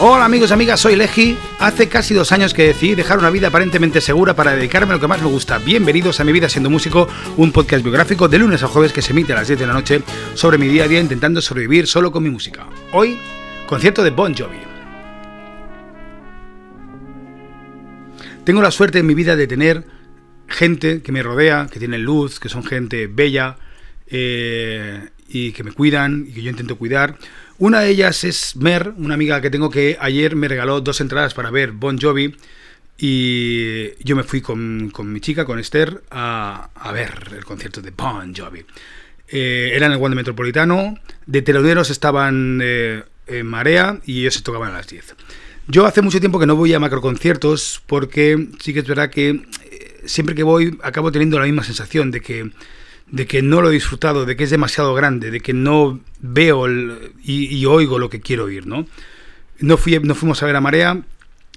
Hola amigos y amigas, soy Leji. Hace casi dos años que decidí dejar una vida aparentemente segura para dedicarme a lo que más me gusta. Bienvenidos a Mi Vida Siendo Músico, un podcast biográfico de lunes a jueves que se emite a las 10 de la noche sobre mi día a día intentando sobrevivir solo con mi música. Hoy, concierto de Bon Jovi. Tengo la suerte en mi vida de tener gente que me rodea, que tiene luz, que son gente bella eh, y que me cuidan y que yo intento cuidar. Una de ellas es Mer, una amiga que tengo que ayer me regaló dos entradas para ver Bon Jovi. Y yo me fui con, mi chica, con Esther, a, ver el concierto de Bon Jovi. Eh, era en el Wanda Metropolitano, de teloneros estaban eh, en Marea y ellos se tocaban a las 10. Yo hace mucho tiempo que no voy a macroconciertos porque sí que es verdad que eh, siempre que voy acabo teniendo la misma sensación de que de que no lo he disfrutado, de que es demasiado grande, de que no veo y, oigo lo que quiero oír, ¿no? No, fui, no fuimos a ver a Marea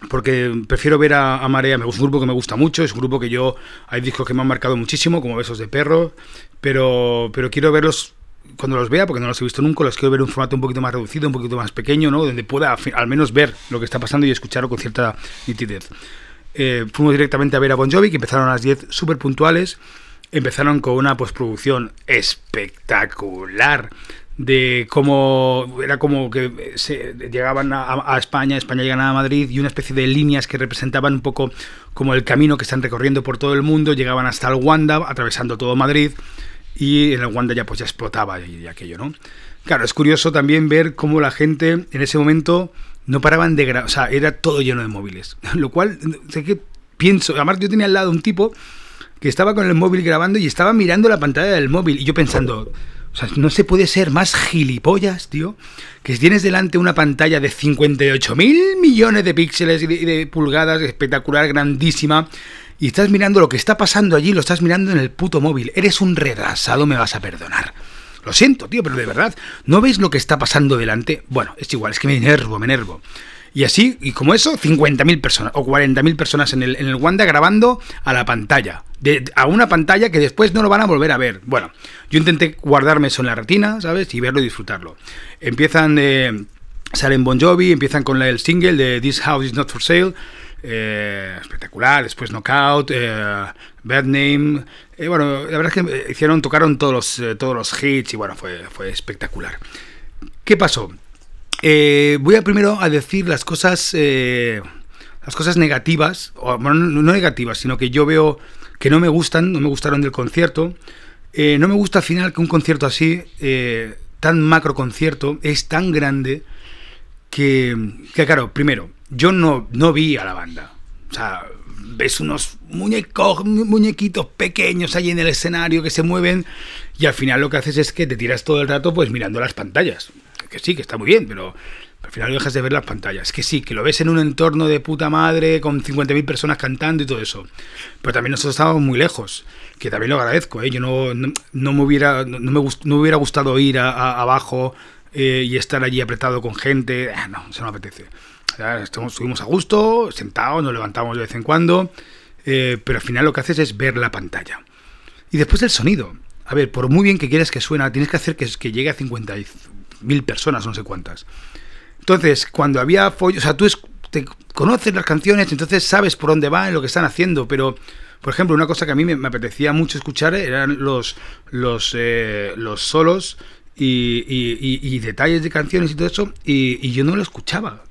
porque prefiero ver a, Marea, me gusta un grupo que me gusta mucho, es un grupo que yo, hay discos que me han marcado muchísimo, como Besos de Perro, pero, pero quiero verlos cuando los vea, porque no los he visto nunca, los quiero ver en un formato un poquito más reducido, un poquito más pequeño, ¿no? Donde pueda al menos ver lo que está pasando y escucharlo con cierta nitidez. Eh, fuimos directamente a ver a Bon Jovi, que empezaron a las 10 súper puntuales empezaron con una postproducción espectacular de cómo era como que se llegaban a, España, España llegan a Madrid y una especie de líneas que representaban un poco como el camino que están recorriendo por todo el mundo, llegaban hasta el Wanda, atravesando todo Madrid y en el Wanda ya pues ya explotaba y, aquello, ¿no? Claro, es curioso también ver cómo la gente en ese momento no paraban de grabar, o sea, era todo lleno de móviles, lo cual sé que pienso, además yo tenía al lado un tipo que estaba con el móvil grabando y estaba mirando la pantalla del móvil. Y yo pensando, o sea, no se puede ser más gilipollas, tío. Que tienes delante una pantalla de 58 mil millones de píxeles y de, pulgadas, espectacular, grandísima. Y estás mirando lo que está pasando allí, lo estás mirando en el puto móvil. Eres un retrasado, me vas a perdonar. Lo siento, tío, pero de verdad, ¿no veis lo que está pasando delante? Bueno, es igual, es que me enervo, me enervo. Y así, y como eso, 50.000 personas o 40.000 personas en el, en el Wanda grabando a la pantalla. A una pantalla que después no lo van a volver a ver. Bueno, yo intenté guardarme eso en la retina, ¿sabes? Y verlo y disfrutarlo. Empiezan, eh, salen Bon Jovi, empiezan con el single de This House is Not for Sale. Eh, espectacular, después Knockout, eh, Bad Name. Eh, bueno, la verdad es que hicieron, tocaron todos los, todos los hits y bueno, fue, fue espectacular. ¿Qué pasó? Eh, voy a primero a decir las cosas, eh, las cosas negativas, o, no, negativas, sino que yo veo que no me gustan, no me gustaron del concierto. Eh, no me gusta al final que un concierto así, tan macro concierto, es tan grande que, que, claro, primero, yo no, no vi a la banda. O sea, ves unos muñecos, muñequitos pequeños ahí en el escenario que se mueven y al final lo que haces es que te tiras todo el rato pues mirando las pantallas que sí, que está muy bien, pero al final dejas de ver las pantallas. Que sí, que lo ves en un entorno de puta madre, con 50.000 personas cantando y todo eso. Pero también nosotros estábamos muy lejos, que también lo agradezco. ¿eh? Yo no, no, me hubiera, no, me, no hubiera gustado ir a, abajo eh, y estar allí apretado con gente. Ah, no, eso no me apetece. estuvimos a gusto, sentados, nos levantamos de vez en cuando, eh, pero al final lo que haces es ver la pantalla. Y después el sonido. A ver, por muy bien que quieras que suena, tienes que hacer que, que llegue a 50, mil personas, no sé cuántas. Entonces, cuando había follo, o sea, tú te conoces las canciones, entonces sabes por dónde van, lo que están haciendo, pero, por ejemplo, una cosa que a mí me, apetecía mucho escuchar eran los, los, eh, los solos y, y, detalles de canciones y todo eso, y, yo no lo escuchaba.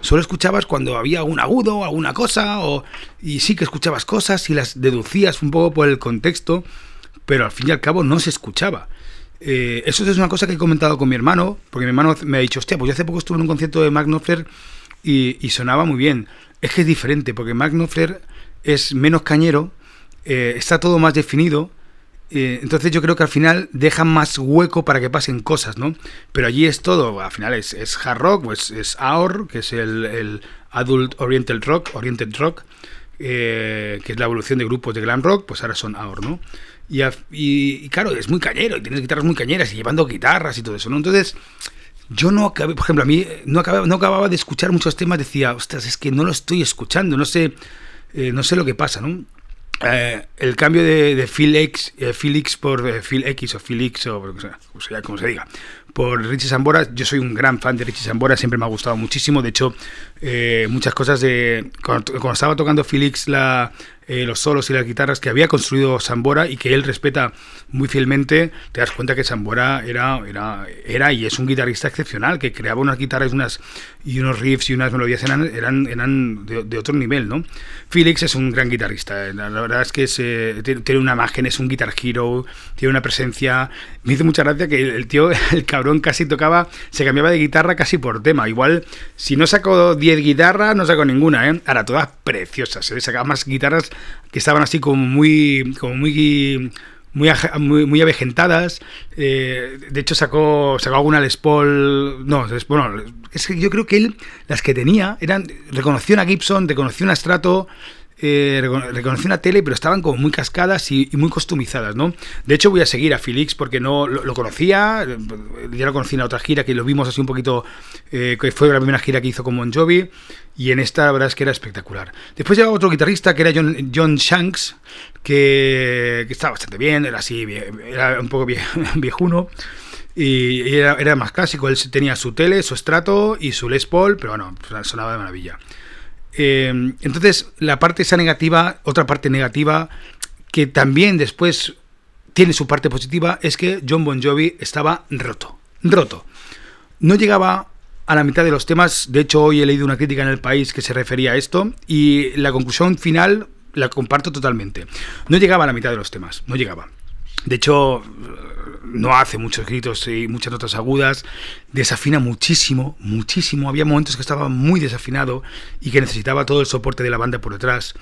Solo escuchabas cuando había un agudo, alguna cosa, o, y sí que escuchabas cosas y las deducías un poco por el contexto, pero al fin y al cabo no se escuchaba. Eh, eso es una cosa que he comentado con mi hermano, porque mi hermano me ha dicho, hostia, pues yo hace poco estuve en un concierto de Mark y, sonaba muy bien. Es que es diferente, porque Mark es menos cañero, eh, está todo más definido, eh, entonces yo creo que al final deja más hueco para que pasen cosas, ¿no? Pero allí es todo, al final es, hard rock, pues es AOR, que es el, Adult Oriental Rock, Oriented Rock, que es la evolución de grupos de glam rock, pues ahora son AOR, ¿no? Y, claro, es muy cañero, y tienes guitarras muy cañeras y llevando guitarras y todo eso, ¿no? Entonces, yo no acabé, por ejemplo, a mí no acababa, no acababa de escuchar muchos temas, decía, ostras, es que no lo estoy escuchando, no sé, eh, no sé lo que pasa, ¿no? Eh, el cambio de, Phil X, eh, Phil X por Phil X o Phil X o, sea, como se diga, por Richie Sambora. Yo soy un gran fan de Richie Sambora, siempre me ha gustado muchísimo. De hecho, eh, muchas cosas de. Cuando, cuando, estaba tocando Felix la, eh, los solos y las guitarras que había construido Sambora y que él respeta muy fielmente, te das cuenta que Sambora era, era, era y es un guitarrista excepcional, que creaba unas guitarras unas, y unos riffs y unas melodías eran, eran, eran de, otro nivel, ¿no? Felix es un gran guitarrista, eh, la, verdad es que eh, tiene una imagen, es un guitar hero, tiene una presencia. Me hizo mucha gracia que el tío, el cabrón casi tocaba, se cambiaba de guitarra casi por tema. Igual, si no sacó 10 guitarras, no sacó ninguna, ¿eh? Ahora, todas preciosas, ¿eh? sacaba más guitarras que estaban así como muy, como muy, muy, muy, avejentadas. Eh, de hecho, sacó, sacó alguna Les Paul. No, bueno, es que yo creo que él, las que tenía, eran. Reconoció una Gibson, reconoció una Strato eh, reconocí una tele, pero estaban como muy cascadas y, muy costumizadas, ¿no? De hecho, voy a seguir a Felix porque no lo, conocía, ya lo conocí en otra gira que lo vimos así un poquito, eh, que fue la primera gira que hizo con Bon Jovi, y en esta la verdad es que era espectacular. Después llegaba otro guitarrista que era John, John Shanks, que, estaba bastante bien, era así, era un poco viejuno. Y era, era, más clásico, él tenía su tele, su estrato y su Les Paul, pero bueno, sonaba de maravilla. Eh, entonces, la parte esa negativa, otra parte negativa, que también después tiene su parte positiva, es que John Bon Jovi estaba roto. Roto. No llegaba a la mitad de los temas. De hecho, hoy he leído una crítica en el país que se refería a esto. Y la conclusión final la comparto totalmente. No llegaba a la mitad de los temas. No llegaba. De hecho, no hace muchos gritos y muchas notas agudas, desafina muchísimo, muchísimo. Había momentos que estaba muy desafinado y que necesitaba todo el soporte de la banda por detrás.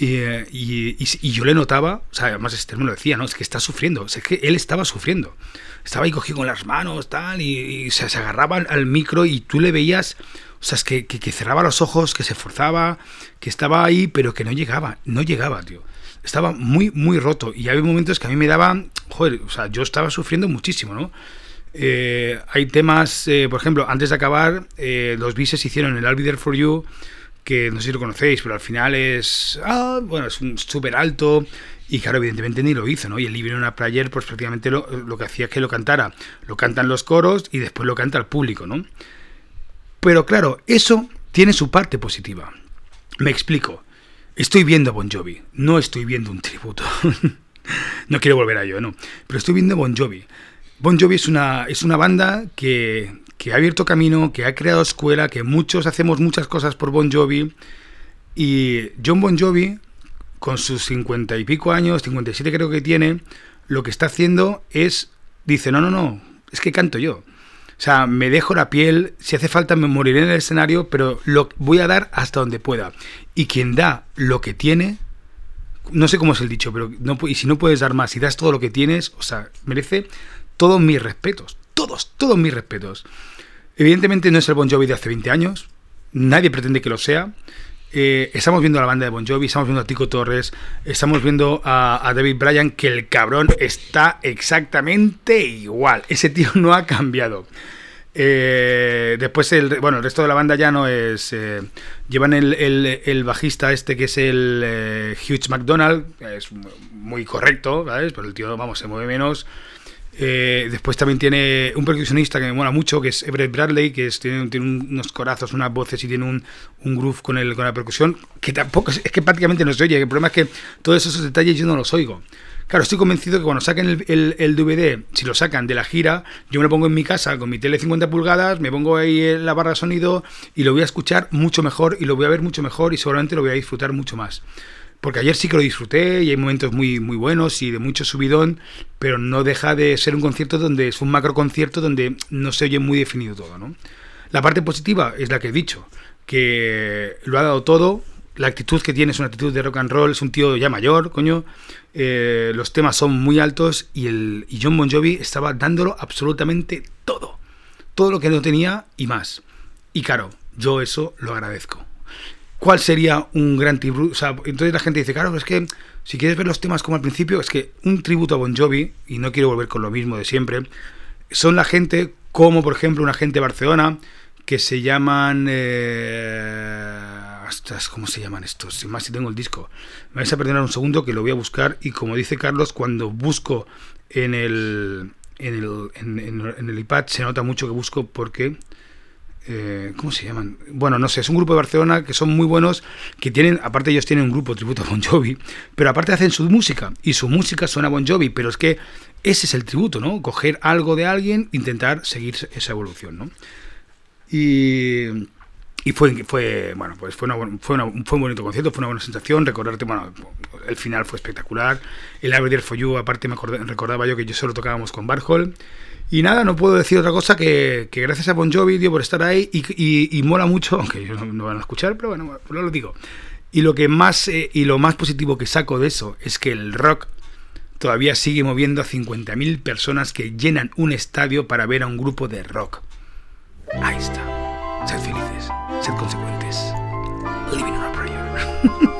Y, yo le notaba, o sea, además Esther me lo decía, ¿no? Es que está sufriendo, es que él estaba sufriendo. Estaba ahí cogido con las manos, tal, y, se, agarraba al micro y tú le veías, o sea, es que, que cerraba los ojos, que se esforzaba, que estaba ahí, pero que no llegaba, no llegaba, tío estaba muy, muy roto. Y había momentos que a mí me daban, joder, o sea, yo estaba sufriendo muchísimo, ¿no? Eh, hay temas, eh, por ejemplo, antes de acabar, eh, los bises hicieron el I'll For You, que no sé si lo conocéis, pero al final es, ah, bueno, es un súper alto. Y claro, evidentemente ni lo hizo, ¿no? Y el libro en una player, pues prácticamente lo, lo que hacía es que lo cantara. Lo cantan los coros y después lo canta el público, ¿no? Pero claro, eso tiene su parte positiva. Me explico. Estoy viendo Bon Jovi, no estoy viendo un tributo. no quiero volver a ello, no. Pero estoy viendo Bon Jovi. Bon Jovi es una, es una banda que, que ha abierto camino, que ha creado escuela, que muchos hacemos muchas cosas por Bon Jovi. Y John Bon Jovi, con sus cincuenta y pico años, 57 creo que tiene, lo que está haciendo es, dice, no, no, no, es que canto yo. O sea, me dejo la piel, si hace falta me moriré en el escenario, pero lo voy a dar hasta donde pueda. Y quien da lo que tiene, no sé cómo es el dicho, pero no, y si no puedes dar más, si das todo lo que tienes, o sea, merece todos mis respetos, todos, todos mis respetos. Evidentemente no es el Bon Jovi de hace 20 años, nadie pretende que lo sea. Eh, estamos viendo a la banda de Bon Jovi, estamos viendo a Tico Torres, estamos viendo a, David Bryan, que el cabrón está exactamente igual. Ese tío no ha cambiado. Eh, después, el, bueno, el resto de la banda ya no es. Eh, llevan el, el, bajista este que es el eh, Hugh McDonald, es muy correcto, ¿sabes? Pero el tío, vamos, se mueve menos. Después también tiene un percusionista que me mola mucho, que es Everett Bradley, que tiene, unos corazos, unas voces y tiene un, un groove con, el, con la percusión, que tampoco es, que prácticamente no se oye. El problema es que todos esos detalles yo no los oigo. Claro, estoy convencido que cuando saquen el, DVD, si lo sacan de la gira, yo me lo pongo en mi casa con mi tele 50 pulgadas, me pongo ahí en la barra de sonido y lo voy a escuchar mucho mejor y lo voy a ver mucho mejor y seguramente lo voy a disfrutar mucho más. Porque ayer sí que lo disfruté y hay momentos muy, muy buenos y de mucho subidón, pero no deja de ser un concierto donde es un macro concierto donde no se oye muy definido todo, ¿no? La parte positiva es la que he dicho, que lo ha dado todo, la actitud que tiene es una actitud de rock and roll, es un tío ya mayor, coño, eh, los temas son muy altos y, el, John Bon Jovi estaba dándolo absolutamente todo. Todo lo que no tenía y más. Y claro, yo eso lo agradezco. ¿Cuál sería un gran tributo? O sea, entonces la gente dice, claro, es que si quieres ver los temas como al principio, es que un tributo a Bon Jovi, y no quiero volver con lo mismo de siempre, son la gente como, por ejemplo, una gente de Barcelona que se llaman... Eh, ¿cómo se llaman estos? Sin más, si tengo el disco. Me vais a perdonar un segundo que lo voy a buscar y como dice Carlos, cuando busco en el, en el, en el iPad se nota mucho que busco porque eh, ¿Cómo se llaman? Bueno, no sé, es un grupo de Barcelona que son muy buenos, que tienen, aparte ellos tienen un grupo tributo a Bon Jovi, pero aparte hacen su música, y su música suena a Bon Jovi, pero es que ese es el tributo, ¿no? Coger algo de alguien, intentar seguir esa evolución, ¿no? Y, fue, bueno, pues fue, fue, fue, un bonito concierto, fue una buena sensación, recordarte, bueno, el final fue espectacular, el Avenir For You, aparte me recordaba yo que yo solo tocábamos con Barhol, y nada, no puedo decir otra cosa que, gracias a Bon Jovi, por estar ahí y, mola mucho, aunque ellos no, van a escuchar, pero bueno, no lo digo. Y lo, que más, eh, y lo más positivo que saco de eso es que el rock todavía sigue moviendo a 50.000 personas que llenan un estadio para ver a un grupo de rock. Ahí está. Sed felices, sed consecuentes. Living on a prayer.